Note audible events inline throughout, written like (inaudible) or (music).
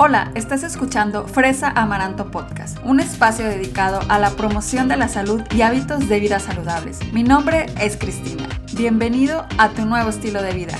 Hola, estás escuchando Fresa Amaranto Podcast, un espacio dedicado a la promoción de la salud y hábitos de vida saludables. Mi nombre es Cristina. Bienvenido a tu nuevo estilo de vida.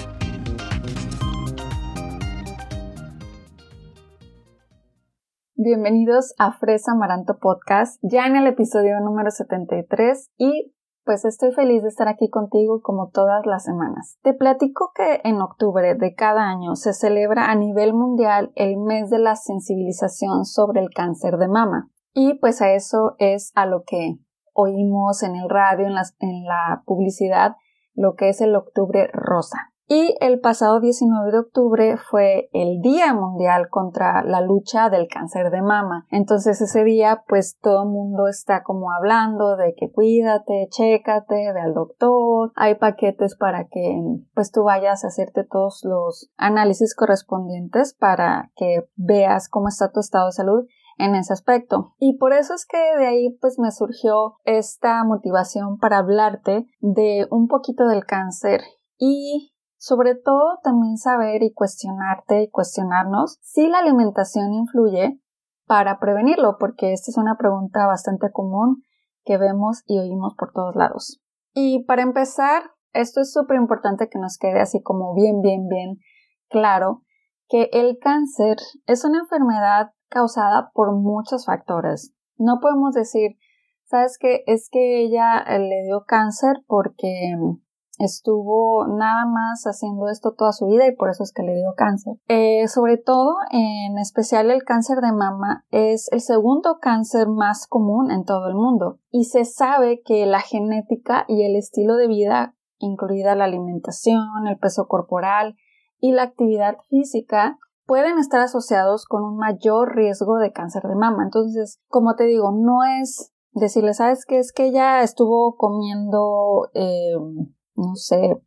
Bienvenidos a Fresa Amaranto Podcast, ya en el episodio número 73 y pues estoy feliz de estar aquí contigo como todas las semanas. Te platico que en octubre de cada año se celebra a nivel mundial el mes de la sensibilización sobre el cáncer de mama. Y pues a eso es a lo que oímos en el radio, en, en la publicidad, lo que es el octubre rosa. Y el pasado 19 de octubre fue el Día Mundial contra la lucha del cáncer de mama. Entonces ese día pues todo el mundo está como hablando de que cuídate, chécate, ve al doctor, hay paquetes para que pues tú vayas a hacerte todos los análisis correspondientes para que veas cómo está tu estado de salud en ese aspecto. Y por eso es que de ahí pues me surgió esta motivación para hablarte de un poquito del cáncer y sobre todo también saber y cuestionarte y cuestionarnos si la alimentación influye para prevenirlo, porque esta es una pregunta bastante común que vemos y oímos por todos lados. Y para empezar, esto es súper importante que nos quede así como bien, bien, bien claro, que el cáncer es una enfermedad causada por muchos factores. No podemos decir, sabes que es que ella le dio cáncer porque estuvo nada más haciendo esto toda su vida y por eso es que le dio cáncer. Eh, sobre todo, en especial el cáncer de mama es el segundo cáncer más común en todo el mundo y se sabe que la genética y el estilo de vida, incluida la alimentación, el peso corporal y la actividad física, pueden estar asociados con un mayor riesgo de cáncer de mama. Entonces, como te digo, no es decirle, ¿sabes qué? Es que ella estuvo comiendo eh, no sé,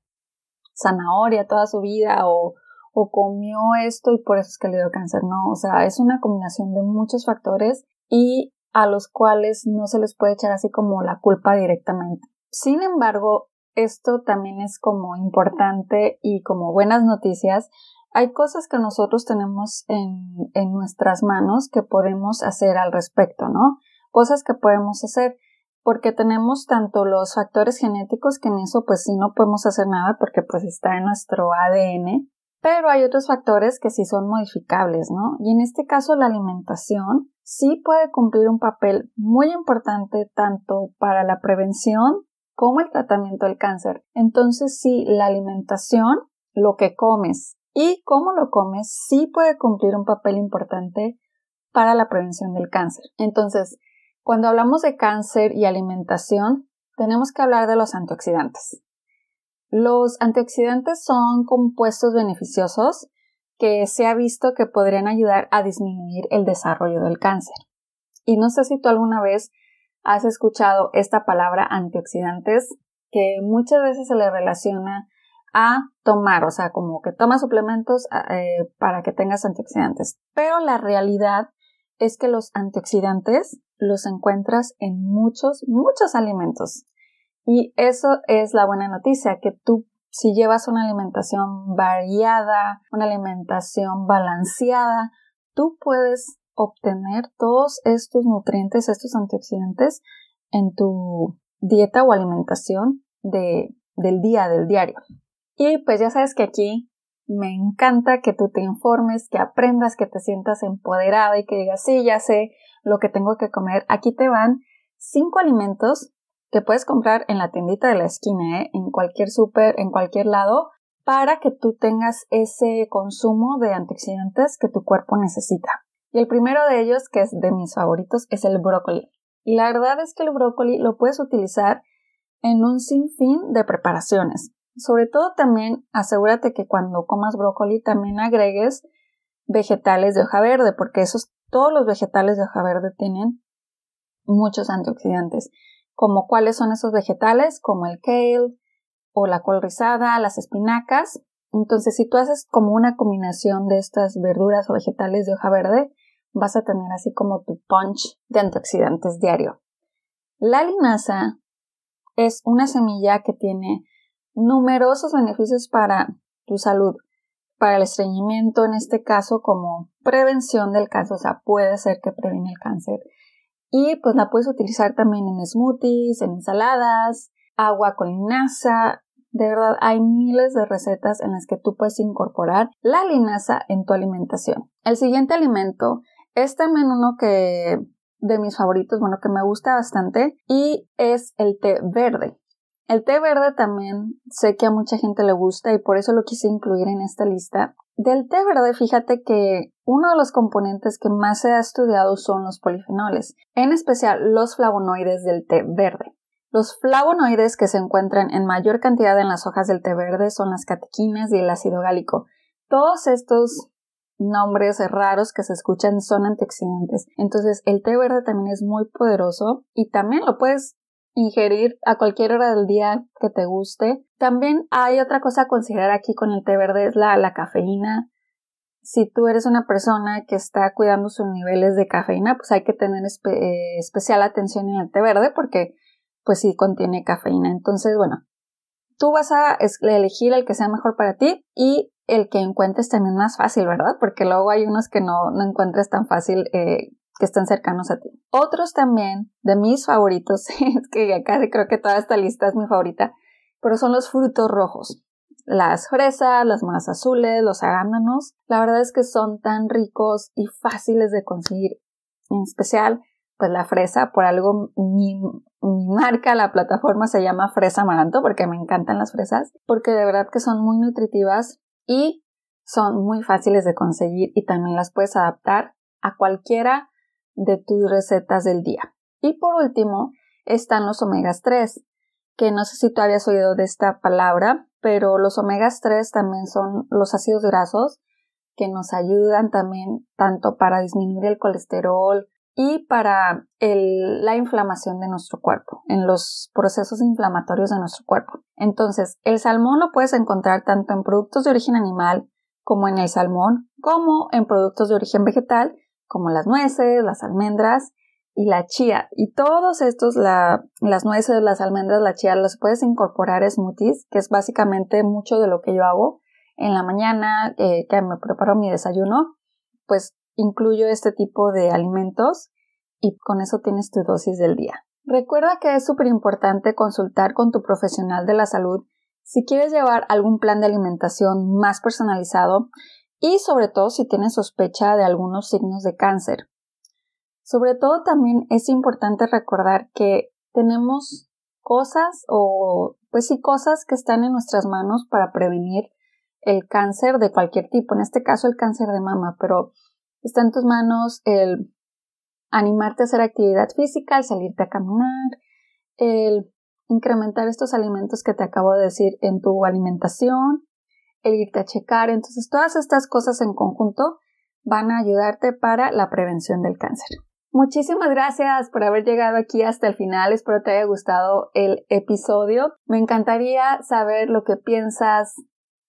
zanahoria toda su vida o, o comió esto y por eso es que le dio cáncer. No, o sea, es una combinación de muchos factores y a los cuales no se les puede echar así como la culpa directamente. Sin embargo, esto también es como importante y como buenas noticias. Hay cosas que nosotros tenemos en, en nuestras manos que podemos hacer al respecto, ¿no? Cosas que podemos hacer porque tenemos tanto los factores genéticos que en eso pues sí no podemos hacer nada porque pues está en nuestro ADN, pero hay otros factores que sí son modificables, ¿no? Y en este caso la alimentación sí puede cumplir un papel muy importante tanto para la prevención como el tratamiento del cáncer. Entonces sí, la alimentación, lo que comes y cómo lo comes sí puede cumplir un papel importante para la prevención del cáncer. Entonces, cuando hablamos de cáncer y alimentación, tenemos que hablar de los antioxidantes. Los antioxidantes son compuestos beneficiosos que se ha visto que podrían ayudar a disminuir el desarrollo del cáncer. Y no sé si tú alguna vez has escuchado esta palabra antioxidantes que muchas veces se le relaciona a tomar, o sea, como que toma suplementos eh, para que tengas antioxidantes. Pero la realidad es que los antioxidantes los encuentras en muchos, muchos alimentos. Y eso es la buena noticia, que tú si llevas una alimentación variada, una alimentación balanceada, tú puedes obtener todos estos nutrientes, estos antioxidantes en tu dieta o alimentación de, del día, del diario. Y pues ya sabes que aquí me encanta que tú te informes, que aprendas, que te sientas empoderada y que digas, sí, ya sé lo que tengo que comer. Aquí te van cinco alimentos que puedes comprar en la tiendita de la esquina, ¿eh? en cualquier súper, en cualquier lado, para que tú tengas ese consumo de antioxidantes que tu cuerpo necesita. Y el primero de ellos, que es de mis favoritos, es el brócoli. Y la verdad es que el brócoli lo puedes utilizar en un sinfín de preparaciones. Sobre todo también asegúrate que cuando comas brócoli también agregues vegetales de hoja verde, porque esos, todos los vegetales de hoja verde tienen muchos antioxidantes. Como cuáles son esos vegetales, como el kale o la col rizada, las espinacas. Entonces, si tú haces como una combinación de estas verduras o vegetales de hoja verde, vas a tener así como tu punch de antioxidantes diario. La linaza es una semilla que tiene numerosos beneficios para tu salud. Para el estreñimiento, en este caso como prevención del cáncer, o sea, puede ser que previene el cáncer. Y pues la puedes utilizar también en smoothies, en ensaladas, agua con linaza. De verdad, hay miles de recetas en las que tú puedes incorporar la linaza en tu alimentación. El siguiente alimento es también uno que de mis favoritos, bueno, que me gusta bastante y es el té verde. El té verde también sé que a mucha gente le gusta y por eso lo quise incluir en esta lista. Del té verde, fíjate que uno de los componentes que más se ha estudiado son los polifenoles, en especial los flavonoides del té verde. Los flavonoides que se encuentran en mayor cantidad en las hojas del té verde son las catequinas y el ácido gálico. Todos estos nombres raros que se escuchan son antioxidantes. Entonces el té verde también es muy poderoso y también lo puedes ingerir a cualquier hora del día que te guste. También hay otra cosa a considerar aquí con el té verde es la, la cafeína. Si tú eres una persona que está cuidando sus niveles de cafeína, pues hay que tener eh, especial atención en el té verde porque pues sí contiene cafeína. Entonces, bueno, tú vas a elegir el que sea mejor para ti y el que encuentres también más fácil, ¿verdad? Porque luego hay unos que no, no encuentres tan fácil eh, que están cercanos a ti. Otros también de mis favoritos, (laughs) es que acá creo que toda esta lista es mi favorita, pero son los frutos rojos. Las fresas, las moras azules, los arándanos, la verdad es que son tan ricos y fáciles de conseguir. En especial, pues la fresa, por algo mi, mi marca, la plataforma se llama Fresa Amaranto porque me encantan las fresas, porque de verdad que son muy nutritivas y son muy fáciles de conseguir y también las puedes adaptar a cualquiera de tus recetas del día. Y por último están los omegas 3, que no sé si tú habías oído de esta palabra, pero los omegas 3 también son los ácidos grasos que nos ayudan también tanto para disminuir el colesterol y para la inflamación de nuestro cuerpo, en los procesos inflamatorios de nuestro cuerpo. Entonces, el salmón lo puedes encontrar tanto en productos de origen animal como en el salmón, como en productos de origen vegetal como las nueces, las almendras y la chía. Y todos estos, las nueces, las almendras, la chía, los puedes incorporar a smoothies, que es básicamente mucho de lo que yo hago en la mañana, eh, que me preparo mi desayuno, pues incluyo este tipo de alimentos y con eso tienes tu dosis del día. Recuerda que es súper importante consultar con tu profesional de la salud si quieres llevar algún plan de alimentación más personalizado y sobre todo si tienes sospecha de algunos signos de cáncer. Sobre todo también es importante recordar que tenemos cosas o pues sí cosas que están en nuestras manos para prevenir el cáncer de cualquier tipo, en este caso el cáncer de mama, pero está en tus manos el animarte a hacer actividad física, el salirte a caminar, el incrementar estos alimentos que te acabo de decir en tu alimentación, el irte a checar. Entonces, todas estas cosas en conjunto van a ayudarte para la prevención del cáncer. Muchísimas gracias por haber llegado aquí hasta el final. Espero te haya gustado el episodio. Me encantaría saber lo que piensas,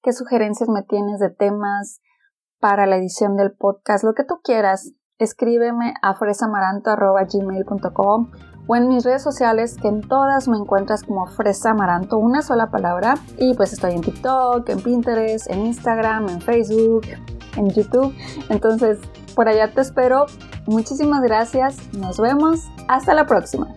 qué sugerencias me tienes de temas para la edición del podcast, lo que tú quieras. Escríbeme a fresamaranto.gmail.com o en mis redes sociales que en todas me encuentras como Fresa Amaranto, una sola palabra. Y pues estoy en TikTok, en Pinterest, en Instagram, en Facebook, en YouTube. Entonces, por allá te espero. Muchísimas gracias. Nos vemos. Hasta la próxima.